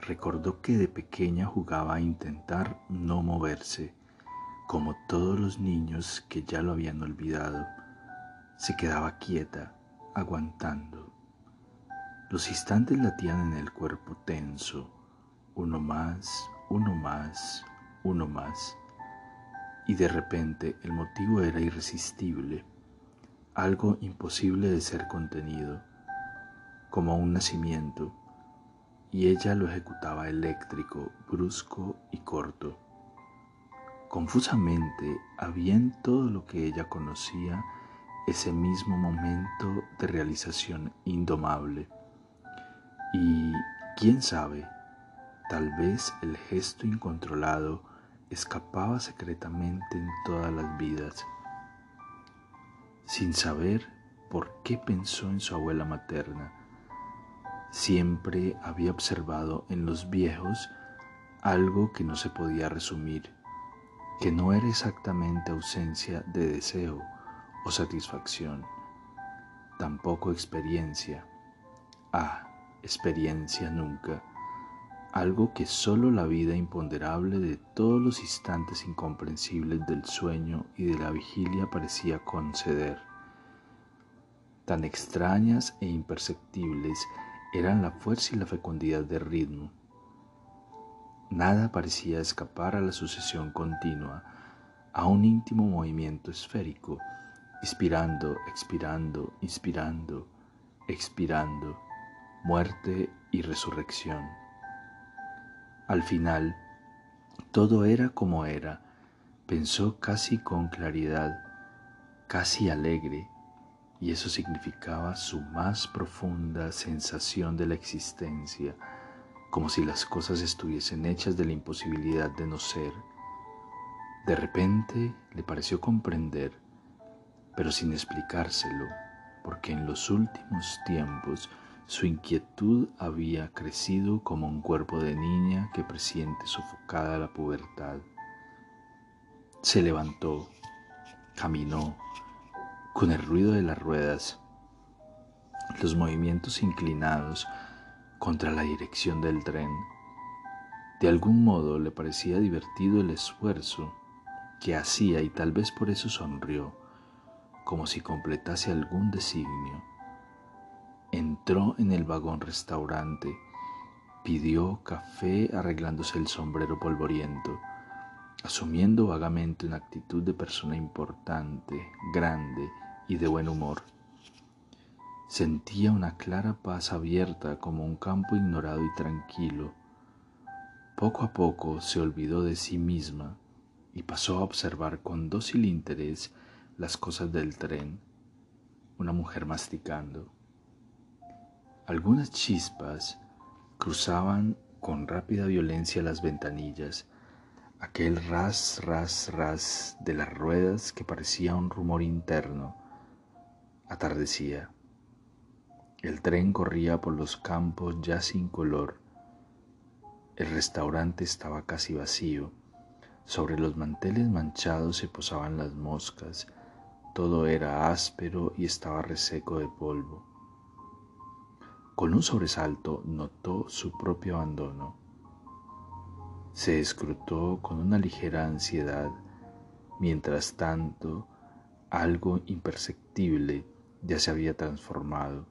recordó que de pequeña jugaba a intentar no moverse, como todos los niños que ya lo habían olvidado. Se quedaba quieta, aguantando. Los instantes latían en el cuerpo tenso, uno más, uno más, uno más. Y de repente el motivo era irresistible, algo imposible de ser contenido, como un nacimiento y ella lo ejecutaba eléctrico, brusco y corto. Confusamente había en todo lo que ella conocía ese mismo momento de realización indomable. Y, quién sabe, tal vez el gesto incontrolado escapaba secretamente en todas las vidas. Sin saber por qué pensó en su abuela materna, Siempre había observado en los viejos algo que no se podía resumir, que no era exactamente ausencia de deseo o satisfacción, tampoco experiencia. Ah, experiencia nunca, algo que sólo la vida imponderable de todos los instantes incomprensibles del sueño y de la vigilia parecía conceder. Tan extrañas e imperceptibles eran la fuerza y la fecundidad del ritmo. Nada parecía escapar a la sucesión continua, a un íntimo movimiento esférico, inspirando, expirando, inspirando, expirando, muerte y resurrección. Al final, todo era como era, pensó casi con claridad, casi alegre, y eso significaba su más profunda sensación de la existencia, como si las cosas estuviesen hechas de la imposibilidad de no ser. De repente le pareció comprender, pero sin explicárselo, porque en los últimos tiempos su inquietud había crecido como un cuerpo de niña que presiente sofocada la pubertad. Se levantó, caminó, con el ruido de las ruedas, los movimientos inclinados contra la dirección del tren. De algún modo le parecía divertido el esfuerzo que hacía y tal vez por eso sonrió, como si completase algún designio. Entró en el vagón restaurante, pidió café arreglándose el sombrero polvoriento, asumiendo vagamente una actitud de persona importante, grande, y de buen humor. Sentía una clara paz abierta como un campo ignorado y tranquilo. Poco a poco se olvidó de sí misma y pasó a observar con dócil interés las cosas del tren, una mujer masticando. Algunas chispas cruzaban con rápida violencia las ventanillas, aquel ras, ras, ras de las ruedas que parecía un rumor interno Atardecía. El tren corría por los campos ya sin color. El restaurante estaba casi vacío. Sobre los manteles manchados se posaban las moscas. Todo era áspero y estaba reseco de polvo. Con un sobresalto notó su propio abandono. Se escrutó con una ligera ansiedad. Mientras tanto, algo imperceptible ya se había transformado.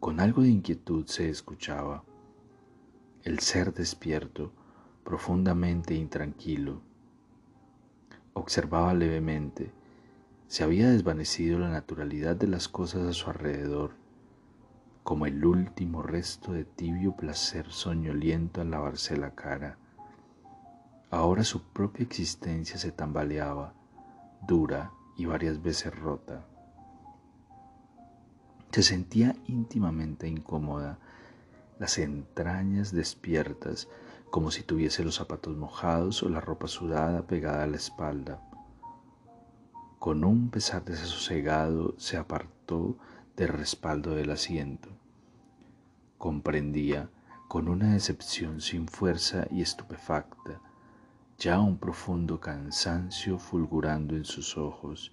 Con algo de inquietud se escuchaba el ser despierto, profundamente intranquilo. Observaba levemente, se había desvanecido la naturalidad de las cosas a su alrededor, como el último resto de tibio placer soñoliento al lavarse la cara. Ahora su propia existencia se tambaleaba, dura y varias veces rota. Se sentía íntimamente incómoda, las entrañas despiertas, como si tuviese los zapatos mojados o la ropa sudada pegada a la espalda. Con un pesar desasosegado se apartó del respaldo del asiento. Comprendía, con una decepción sin fuerza y estupefacta, ya un profundo cansancio fulgurando en sus ojos,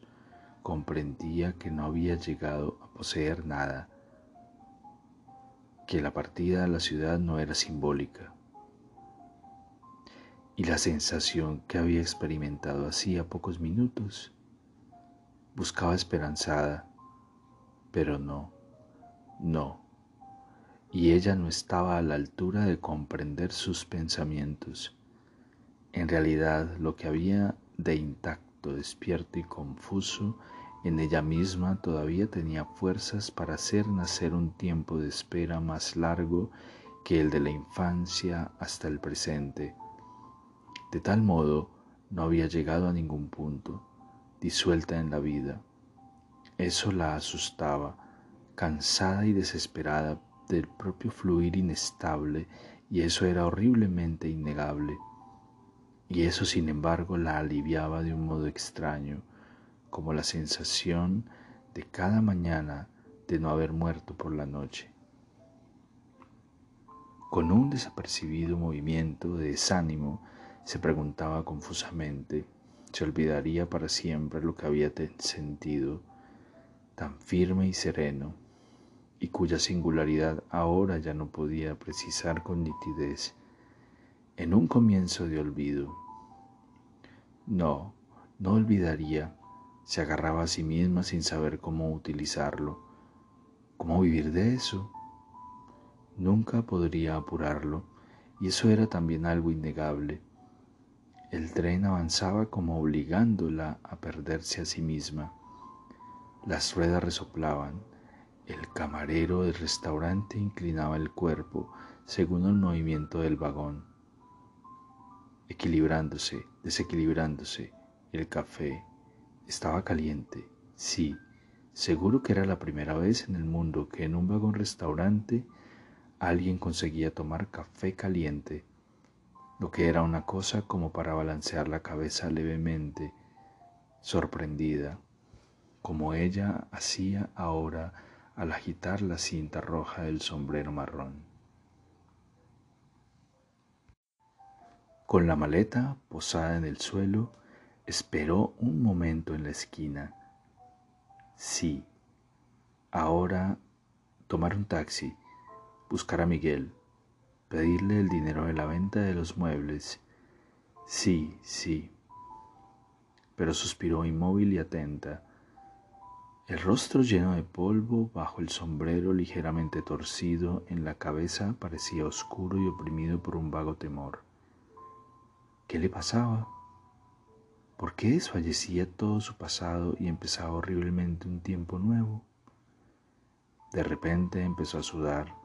comprendía que no había llegado poseer nada, que la partida a la ciudad no era simbólica. Y la sensación que había experimentado hacía pocos minutos, buscaba esperanzada, pero no, no. Y ella no estaba a la altura de comprender sus pensamientos. En realidad lo que había de intacto, despierto y confuso en ella misma todavía tenía fuerzas para hacer nacer un tiempo de espera más largo que el de la infancia hasta el presente. De tal modo, no había llegado a ningún punto, disuelta en la vida. Eso la asustaba, cansada y desesperada del propio fluir inestable, y eso era horriblemente innegable. Y eso, sin embargo, la aliviaba de un modo extraño, como la sensación de cada mañana de no haber muerto por la noche. Con un desapercibido movimiento de desánimo, se preguntaba confusamente, ¿se olvidaría para siempre lo que había sentido, tan firme y sereno, y cuya singularidad ahora ya no podía precisar con nitidez, en un comienzo de olvido? No, no olvidaría se agarraba a sí misma sin saber cómo utilizarlo, cómo vivir de eso. Nunca podría apurarlo, y eso era también algo innegable. El tren avanzaba como obligándola a perderse a sí misma. Las ruedas resoplaban, el camarero del restaurante inclinaba el cuerpo según el movimiento del vagón, equilibrándose, desequilibrándose, el café, estaba caliente, sí, seguro que era la primera vez en el mundo que en un vagón restaurante alguien conseguía tomar café caliente, lo que era una cosa como para balancear la cabeza levemente, sorprendida, como ella hacía ahora al agitar la cinta roja del sombrero marrón. Con la maleta posada en el suelo, Esperó un momento en la esquina. Sí, ahora tomar un taxi, buscar a Miguel, pedirle el dinero de la venta de los muebles. Sí, sí. Pero suspiró inmóvil y atenta. El rostro lleno de polvo bajo el sombrero ligeramente torcido en la cabeza parecía oscuro y oprimido por un vago temor. ¿Qué le pasaba? ¿Por qué desfallecía todo su pasado y empezaba horriblemente un tiempo nuevo? De repente empezó a sudar.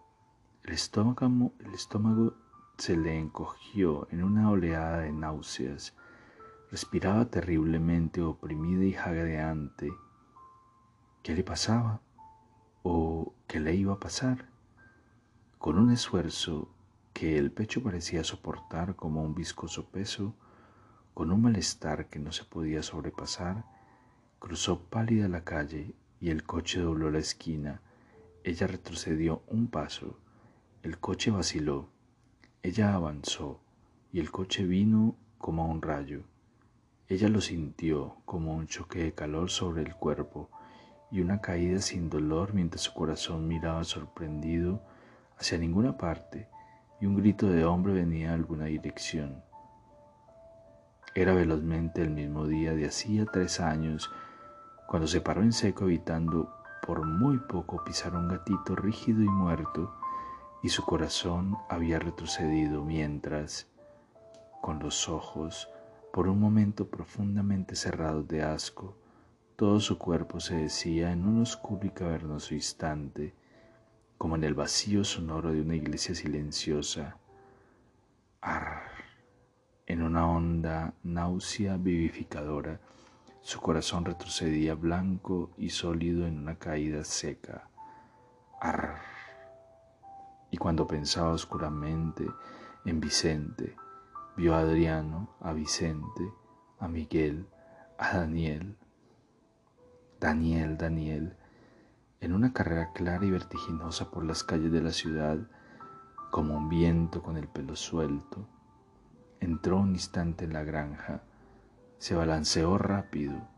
El estómago, el estómago se le encogió en una oleada de náuseas. Respiraba terriblemente oprimida y jadeante. ¿Qué le pasaba? ¿O qué le iba a pasar? Con un esfuerzo que el pecho parecía soportar como un viscoso peso, con un malestar que no se podía sobrepasar, cruzó pálida la calle y el coche dobló la esquina. Ella retrocedió un paso, el coche vaciló, ella avanzó y el coche vino como un rayo. Ella lo sintió como un choque de calor sobre el cuerpo y una caída sin dolor mientras su corazón miraba sorprendido hacia ninguna parte y un grito de hombre venía de alguna dirección. Era velozmente el mismo día de hacía tres años, cuando se paró en seco evitando por muy poco pisar un gatito rígido y muerto, y su corazón había retrocedido mientras, con los ojos por un momento profundamente cerrados de asco, todo su cuerpo se decía en un oscuro y cavernoso instante, como en el vacío sonoro de una iglesia silenciosa. En una honda náusea vivificadora, su corazón retrocedía blanco y sólido en una caída seca. Arr. Y cuando pensaba oscuramente en Vicente, vio a Adriano, a Vicente, a Miguel, a Daniel. Daniel, Daniel, en una carrera clara y vertiginosa por las calles de la ciudad, como un viento con el pelo suelto, entró un instante en la granja, se balanceó rápido,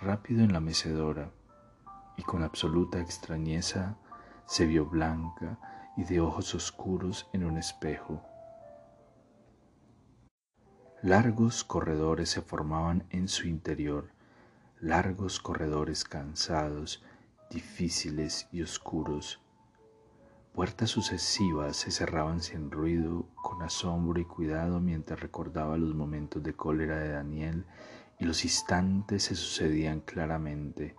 rápido en la mecedora, y con absoluta extrañeza se vio blanca y de ojos oscuros en un espejo. Largos corredores se formaban en su interior, largos corredores cansados, difíciles y oscuros. Puertas sucesivas se cerraban sin ruido, con asombro y cuidado mientras recordaba los momentos de cólera de Daniel y los instantes se sucedían claramente.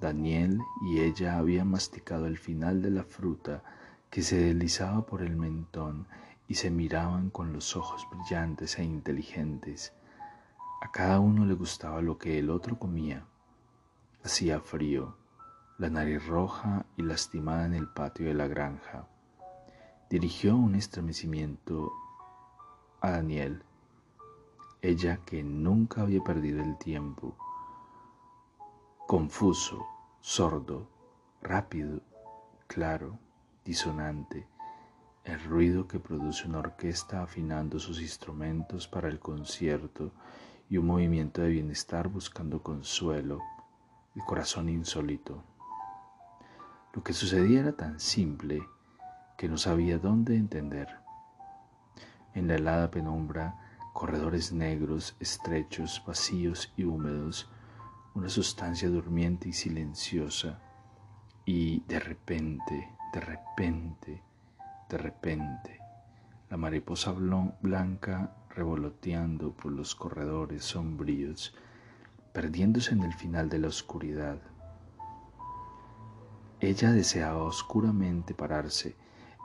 Daniel y ella habían masticado el final de la fruta que se deslizaba por el mentón y se miraban con los ojos brillantes e inteligentes. A cada uno le gustaba lo que el otro comía. Hacía frío, la nariz roja y lastimada en el patio de la granja. Dirigió un estremecimiento a Daniel, ella que nunca había perdido el tiempo confuso, sordo, rápido, claro, disonante, el ruido que produce una orquesta afinando sus instrumentos para el concierto y un movimiento de bienestar buscando consuelo, el corazón insólito. Lo que sucedía era tan simple que no sabía dónde entender. En la helada penumbra, corredores negros, estrechos, vacíos y húmedos, una sustancia durmiente y silenciosa, y de repente, de repente, de repente, la mariposa blanca revoloteando por los corredores sombríos, perdiéndose en el final de la oscuridad. Ella deseaba oscuramente pararse,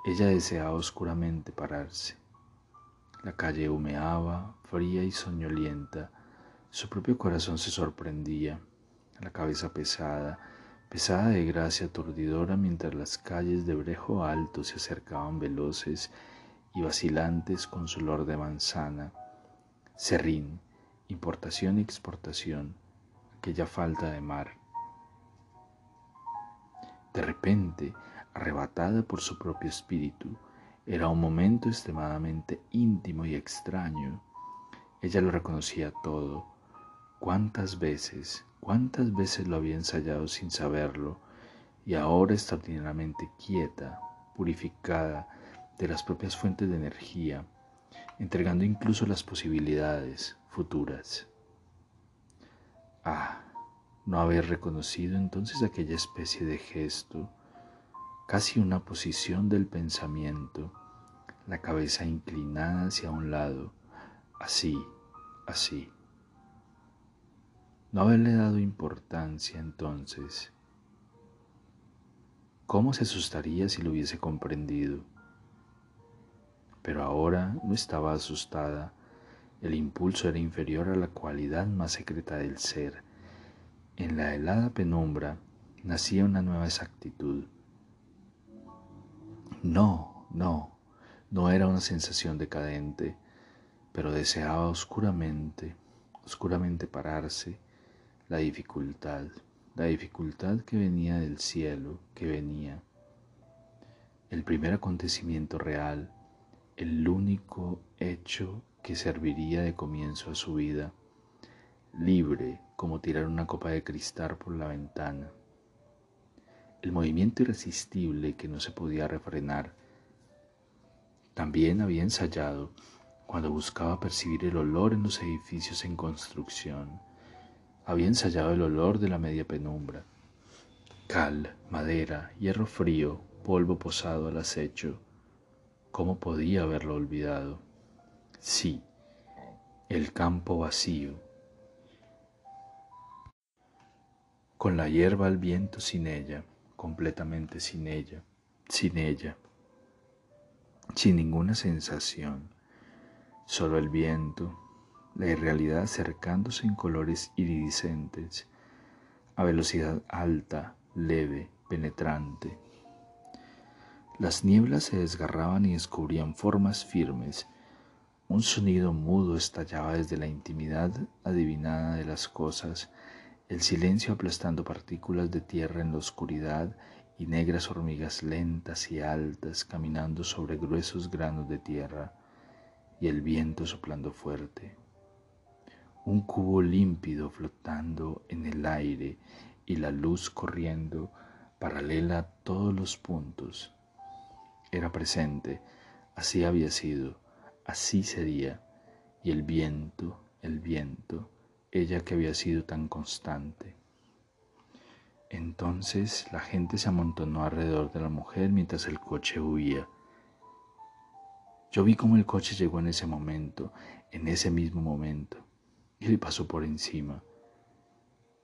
ella deseaba oscuramente pararse. La calle humeaba, fría y soñolienta, su propio corazón se sorprendía, la cabeza pesada, pesada de gracia aturdidora mientras las calles de Brejo Alto se acercaban veloces y vacilantes con su olor de manzana, serrín, importación y exportación, aquella falta de mar. De repente, arrebatada por su propio espíritu, era un momento extremadamente íntimo y extraño. Ella lo reconocía todo, ¿Cuántas veces, cuántas veces lo había ensayado sin saberlo y ahora extraordinariamente quieta, purificada de las propias fuentes de energía, entregando incluso las posibilidades futuras? Ah, no haber reconocido entonces aquella especie de gesto, casi una posición del pensamiento, la cabeza inclinada hacia un lado, así, así. No haberle dado importancia entonces. ¿Cómo se asustaría si lo hubiese comprendido? Pero ahora no estaba asustada. El impulso era inferior a la cualidad más secreta del ser. En la helada penumbra nacía una nueva exactitud. No, no, no era una sensación decadente, pero deseaba oscuramente, oscuramente pararse la dificultad, la dificultad que venía del cielo, que venía. El primer acontecimiento real, el único hecho que serviría de comienzo a su vida, libre como tirar una copa de cristal por la ventana. El movimiento irresistible que no se podía refrenar. También había ensayado cuando buscaba percibir el olor en los edificios en construcción había ensayado el olor de la media penumbra. Cal, madera, hierro frío, polvo posado al acecho. ¿Cómo podía haberlo olvidado? Sí, el campo vacío. Con la hierba al viento sin ella, completamente sin ella, sin ella, sin ninguna sensación, solo el viento, la irrealidad acercándose en colores iridiscentes, a velocidad alta, leve, penetrante. Las nieblas se desgarraban y descubrían formas firmes. Un sonido mudo estallaba desde la intimidad adivinada de las cosas, el silencio aplastando partículas de tierra en la oscuridad y negras hormigas lentas y altas caminando sobre gruesos granos de tierra y el viento soplando fuerte. Un cubo límpido flotando en el aire y la luz corriendo paralela a todos los puntos. Era presente, así había sido, así sería, y el viento, el viento, ella que había sido tan constante. Entonces la gente se amontonó alrededor de la mujer mientras el coche huía. Yo vi cómo el coche llegó en ese momento, en ese mismo momento, y le pasó por encima.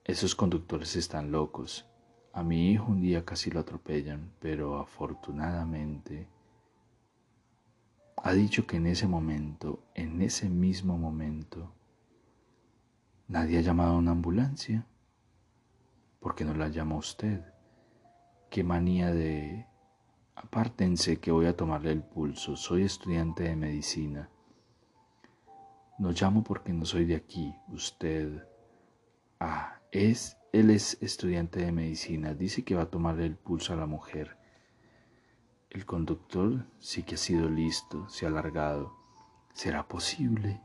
Esos conductores están locos. A mi hijo un día casi lo atropellan, pero afortunadamente ha dicho que en ese momento, en ese mismo momento, nadie ha llamado a una ambulancia. ¿Por qué no la llama usted? Qué manía de... Apártense que voy a tomarle el pulso. Soy estudiante de medicina. No llamo porque no soy de aquí. Usted... Ah, es... Él es estudiante de medicina. Dice que va a tomarle el pulso a la mujer. El conductor sí que ha sido listo, se ha alargado. ¿Será posible?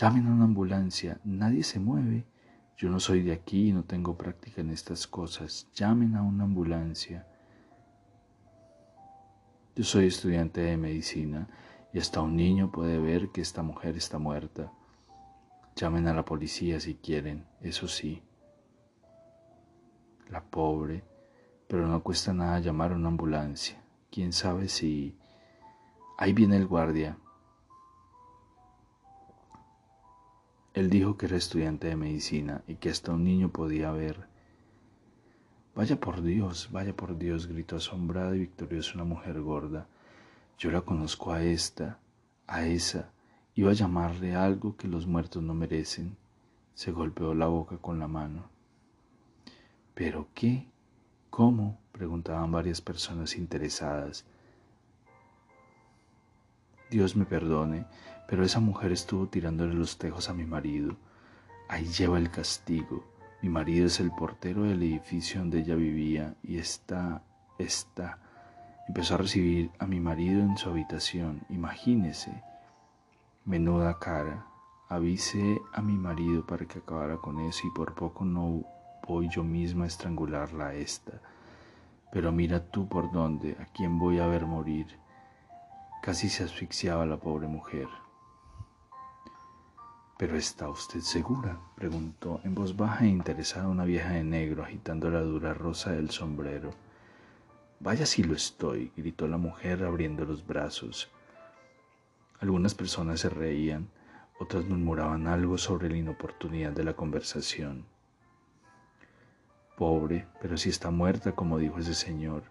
Llamen a una ambulancia. Nadie se mueve. Yo no soy de aquí y no tengo práctica en estas cosas. Llamen a una ambulancia. Yo soy estudiante de medicina y hasta un niño puede ver que esta mujer está muerta. Llamen a la policía si quieren, eso sí. La pobre, pero no cuesta nada llamar a una ambulancia. Quién sabe si... Ahí viene el guardia. Él dijo que era estudiante de medicina y que hasta un niño podía ver. Vaya por Dios, vaya por Dios, gritó asombrada y victoriosa una mujer gorda. Yo la conozco a esta, a esa. Iba a llamarle algo que los muertos no merecen. Se golpeó la boca con la mano. ¿Pero qué? ¿Cómo? preguntaban varias personas interesadas. Dios me perdone, pero esa mujer estuvo tirándole los tejos a mi marido. Ahí lleva el castigo. Mi marido es el portero del edificio donde ella vivía y está, está. Empezó a recibir a mi marido en su habitación. Imagínese. Menuda cara. Avisé a mi marido para que acabara con eso y por poco no voy yo misma a estrangularla a esta. Pero mira tú por dónde, a quién voy a ver morir. Casi se asfixiaba la pobre mujer. ¿Pero está usted segura? preguntó en voz baja e interesada una vieja de negro agitando la dura rosa del sombrero. Vaya si lo estoy, gritó la mujer abriendo los brazos. Algunas personas se reían, otras murmuraban algo sobre la inoportunidad de la conversación. Pobre, pero si está muerta, como dijo ese señor,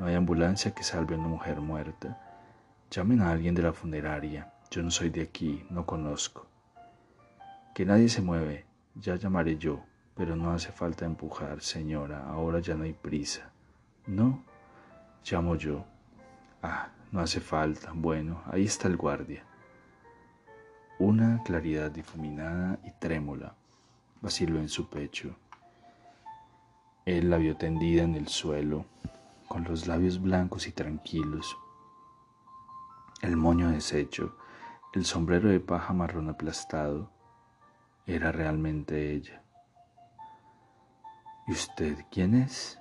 no hay ambulancia que salve a una mujer muerta. Llamen a alguien de la funeraria. Yo no soy de aquí, no conozco. Que nadie se mueve, ya llamaré yo, pero no hace falta empujar, señora, ahora ya no hay prisa. No, llamo yo. Ah, no hace falta. Bueno, ahí está el guardia. Una claridad difuminada y trémula vaciló en su pecho. Él la vio tendida en el suelo, con los labios blancos y tranquilos el moño deshecho, el sombrero de paja marrón aplastado, era realmente ella. ¿Y usted quién es?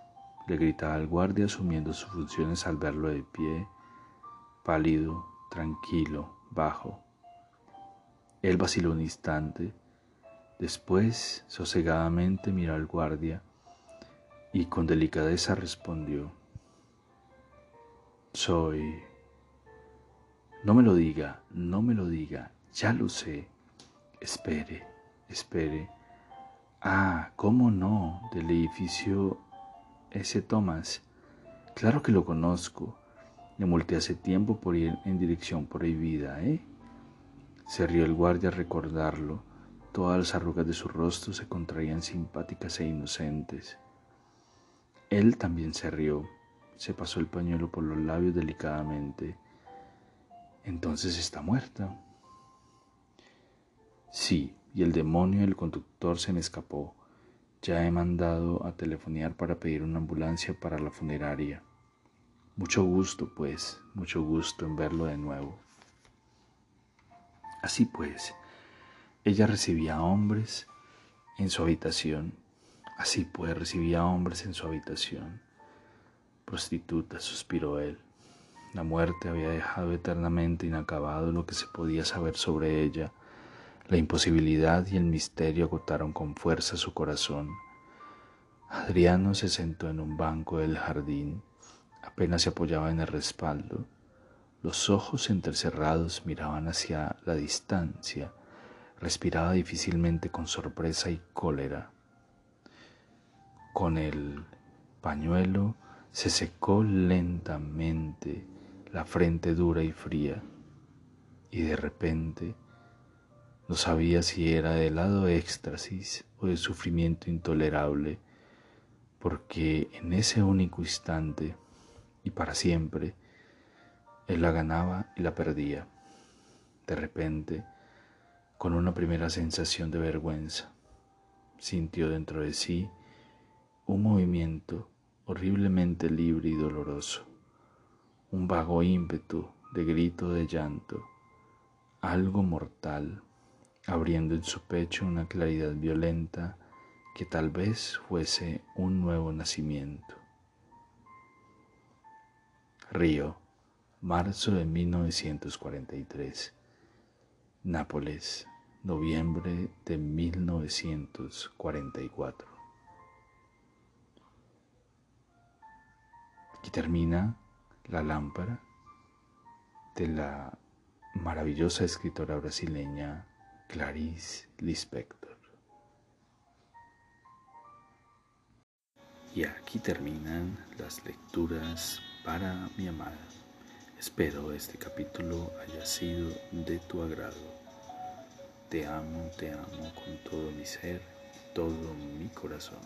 le gritaba al guardia asumiendo sus funciones al verlo de pie, pálido, tranquilo, bajo. Él vaciló un instante, después sosegadamente miró al guardia y con delicadeza respondió, soy no me lo diga, no me lo diga, ya lo sé. Espere, espere. Ah, ¿cómo no? Del edificio ese Thomas. Claro que lo conozco. Le multé hace tiempo por ir en dirección prohibida, ¿eh? Se rió el guardia al recordarlo. Todas las arrugas de su rostro se contraían simpáticas e inocentes. Él también se rió, se pasó el pañuelo por los labios delicadamente. Entonces está muerta. Sí, y el demonio del conductor se me escapó. Ya he mandado a telefonear para pedir una ambulancia para la funeraria. Mucho gusto, pues, mucho gusto en verlo de nuevo. Así pues, ella recibía hombres en su habitación. Así pues, recibía hombres en su habitación. Prostituta, suspiró él. La muerte había dejado eternamente inacabado lo que se podía saber sobre ella. La imposibilidad y el misterio agotaron con fuerza su corazón. Adriano se sentó en un banco del jardín, apenas se apoyaba en el respaldo los ojos entrecerrados miraban hacia la distancia, respiraba difícilmente con sorpresa y cólera. Con el pañuelo se secó lentamente la frente dura y fría y de repente no sabía si era de helado éxtasis o de sufrimiento intolerable, porque en ese único instante y para siempre él la ganaba y la perdía. De repente, con una primera sensación de vergüenza, sintió dentro de sí un movimiento horriblemente libre y doloroso, un vago ímpetu de grito de llanto, algo mortal, abriendo en su pecho una claridad violenta que tal vez fuese un nuevo nacimiento. Río marzo de 1943, Nápoles, noviembre de 1944. Aquí termina la lámpara de la maravillosa escritora brasileña Clarice Lispector. Y aquí terminan las lecturas para mi amada. Espero este capítulo haya sido de tu agrado. Te amo, te amo con todo mi ser, todo mi corazón.